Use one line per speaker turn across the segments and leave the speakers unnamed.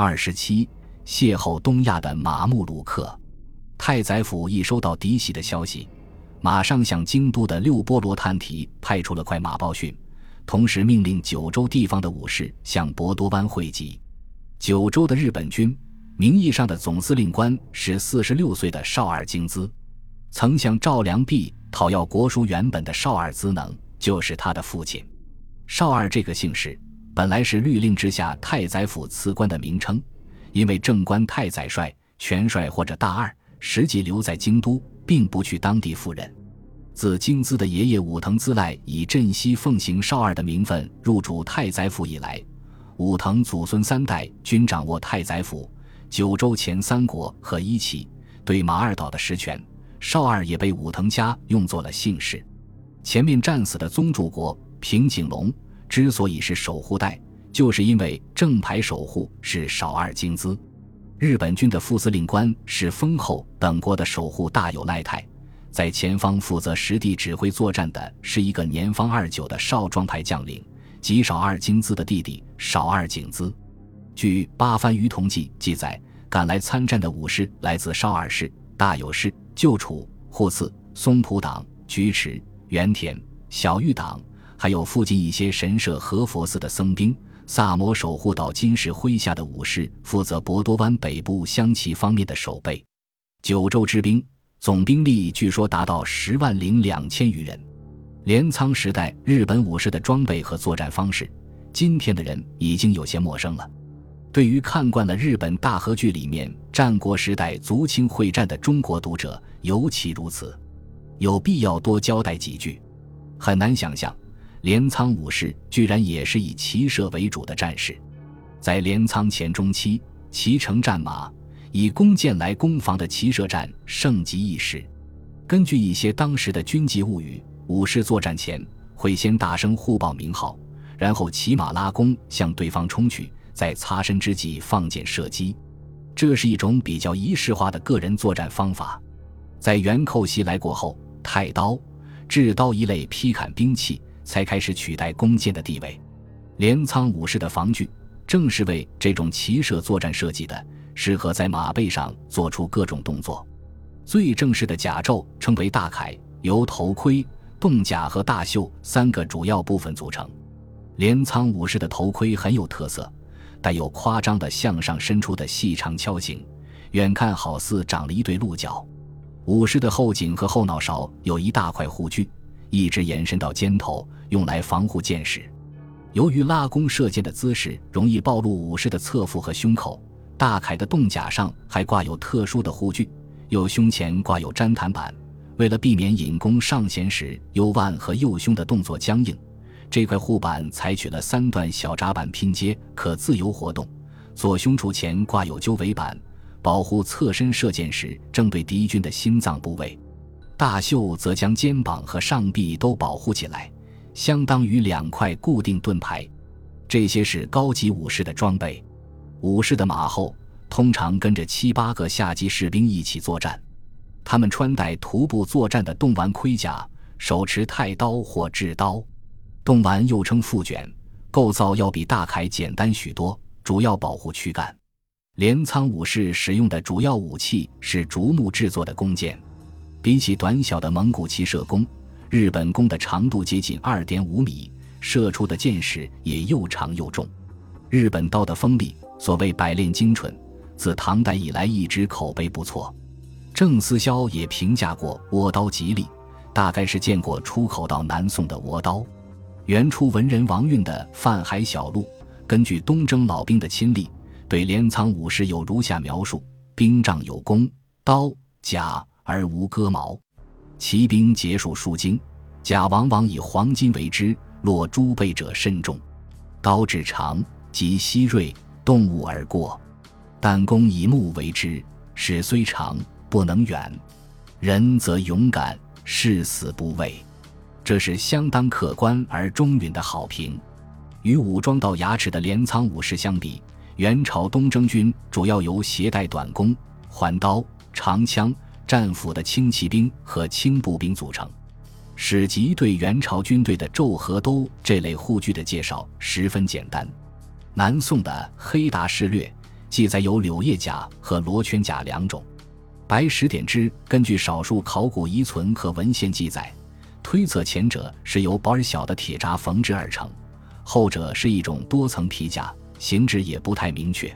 二十七，邂逅东亚的马木鲁克。太宰府一收到嫡系的消息，马上向京都的六波罗探提派出了快马报讯，同时命令九州地方的武士向博多湾汇集。九州的日本军名义上的总司令官是四十六岁的少尔京资，曾向赵良弼讨要国书原本的少尔资能就是他的父亲。少尔这个姓氏本来是律令之下太宰府辞官的名称，因为正官太宰帅、全帅或者大二实际留在京都，并不去当地赴任。自京资的爷爷武藤资赖以镇西奉行少二的名分入主太宰府以来。武藤祖孙三代均掌握太宰府、九州前三国和一旗，对马二岛的实权。少二也被武藤家用作了姓氏。前面战死的宗主国平井隆 之所以是守护代，就是因为正牌守护是少二京资。日本军的副司令官是丰后等国的守护大有赖太，在前方负责实地指挥作战的是一个年方二九的少壮派将领。及少二京资的弟弟少二景资，据《八幡于同记》记载，赶来参战的武士来自少二氏、大有氏、旧楚、户次、松浦党、菊池、原田、小玉党，还有附近一些神社和佛寺的僧兵。萨摩守护岛金氏麾下的武士负责博多湾北部乡崎方面的守备。九州之兵总兵力据说达到十万零两千余人。镰仓时代日本武士的装备和作战方式，今天的人已经有些陌生了。对于看惯了日本大和剧里面战国时代足轻会战的中国读者，尤其如此。有必要多交代几句。很难想象，镰仓武士居然也是以骑射为主的战士。在镰仓前中期，骑乘战马以弓箭来攻防的骑射战盛极一时。根据一些当时的军籍物语。武士作战前会先大声互报名号，然后骑马拉弓向对方冲去，在擦身之际放箭射击。这是一种比较仪式化的个人作战方法。在元寇袭来过后，太刀、制刀一类劈砍兵器才开始取代弓箭的地位。镰仓武士的防具正是为这种骑射作战设计的，适合在马背上做出各种动作。最正式的甲胄称为大铠，由头盔。洞甲和大袖三个主要部分组成。镰仓武士的头盔很有特色，带有夸张的向上伸出的细长锹形，远看好似长了一对鹿角。武士的后颈和后脑勺有一大块护具，一直延伸到肩头，用来防护箭矢。由于拉弓射箭的姿势容易暴露武士的侧腹和胸口，大铠的洞甲上还挂有特殊的护具，右胸前挂有粘弹板。为了避免引弓上弦时右腕和右胸的动作僵硬，这块护板采取了三段小闸板拼接，可自由活动。左胸处前挂有鸠尾板，保护侧身射箭时正对敌军的心脏部位。大袖则将肩膀和上臂都保护起来，相当于两块固定盾牌。这些是高级武士的装备。武士的马后通常跟着七八个下级士兵一起作战。他们穿戴徒步作战的洞丸盔甲，手持太刀或制刀。洞丸又称副卷，构造要比大铠简单许多，主要保护躯干。镰仓武士使用的主要武器是竹木制作的弓箭。比起短小的蒙古骑射弓，日本弓的长度接近二点五米，射出的箭矢也又长又重。日本刀的锋利，所谓百炼精纯，自唐代以来一直口碑不错。郑思肖也评价过倭刀吉利，大概是见过出口到南宋的倭刀。元初文人王运的《泛海小录》，根据东征老兵的亲历，对镰仓武士有如下描述：兵仗有弓、刀、甲，而无戈矛。骑兵结束数精，甲往往以黄金为之，落诸背者甚重。刀至长，即犀锐，动物而过。弹弓以木为之，矢虽长。不能远，人则勇敢，誓死不畏，这是相当客观而中允的好评。与武装到牙齿的镰仓武士相比，元朝东征军主要由携带短弓、环刀、长枪、战斧的轻骑兵和轻步兵组成。史籍对元朝军队的胄和兜这类护具的介绍十分简单。南宋的《黑达事略》记载有柳叶甲和罗圈甲两种。白石点之根据少数考古遗存和文献记载，推测前者是由薄而小的铁轧缝制而成，后者是一种多层皮甲，形制也不太明确。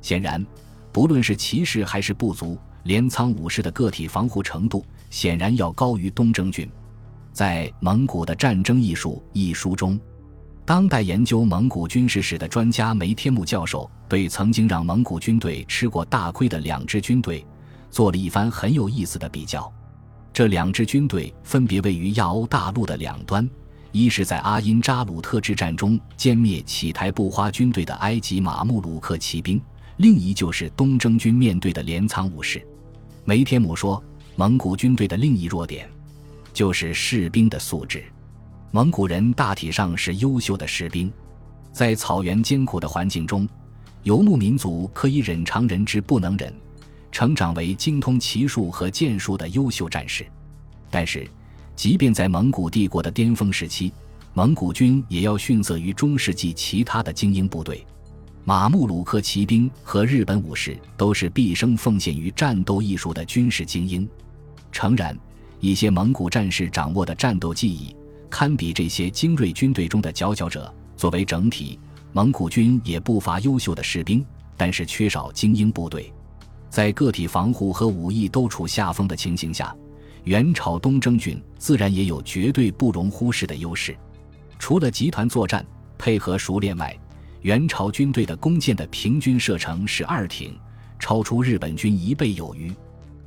显然，不论是骑士还是部族，镰仓武士的个体防护程度显然要高于东征军。在《蒙古的战争艺术》一书中，当代研究蒙古军事史的专家梅天木教授对曾经让蒙古军队吃过大亏的两支军队。做了一番很有意思的比较，这两支军队分别位于亚欧大陆的两端，一是在阿因扎鲁特之战中歼灭乞台布花军队的埃及马穆鲁克骑兵，另一就是东征军面对的镰仓武士。梅天姆说，蒙古军队的另一弱点就是士兵的素质。蒙古人大体上是优秀的士兵，在草原艰苦的环境中，游牧民族可以忍常人之不能忍。成长为精通骑术和剑术的优秀战士，但是，即便在蒙古帝国的巅峰时期，蒙古军也要逊色于中世纪其他的精英部队。马穆鲁克骑兵和日本武士都是毕生奉献于战斗艺术的军事精英。诚然，一些蒙古战士掌握的战斗技艺堪比这些精锐军队中的佼佼者。作为整体，蒙古军也不乏优秀的士兵，但是缺少精英部队。在个体防护和武艺都处下风的情形下，元朝东征军自然也有绝对不容忽视的优势。除了集团作战配合熟练外，元朝军队的弓箭的平均射程是二挺，超出日本军一倍有余。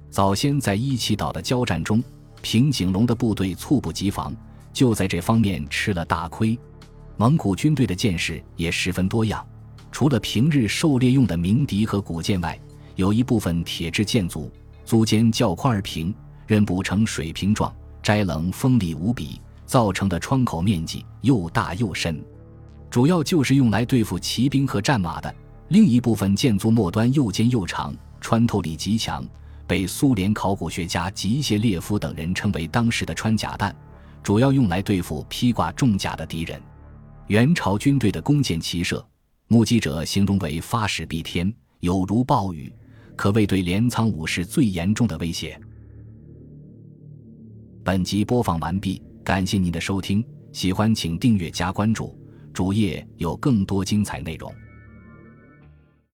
早先在伊气岛的交战中，平井隆的部队猝不及防，就在这方面吃了大亏。蒙古军队的箭士也十分多样，除了平日狩猎用的鸣笛和古箭外，有一部分铁制箭组，足尖较宽而平，刃部呈水平状，摘棱锋利无比，造成的窗口面积又大又深，主要就是用来对付骑兵和战马的。另一部分箭足末端又尖又长，穿透力极强，被苏联考古学家吉谢列夫等人称为当时的穿甲弹，主要用来对付披挂重甲的敌人。元朝军队的弓箭齐射，目击者形容为发矢蔽天，有如暴雨。可谓对镰仓武士最严重的威胁。本集播放完毕，感谢您的收听，喜欢请订阅加关注，主页有更多精彩内容。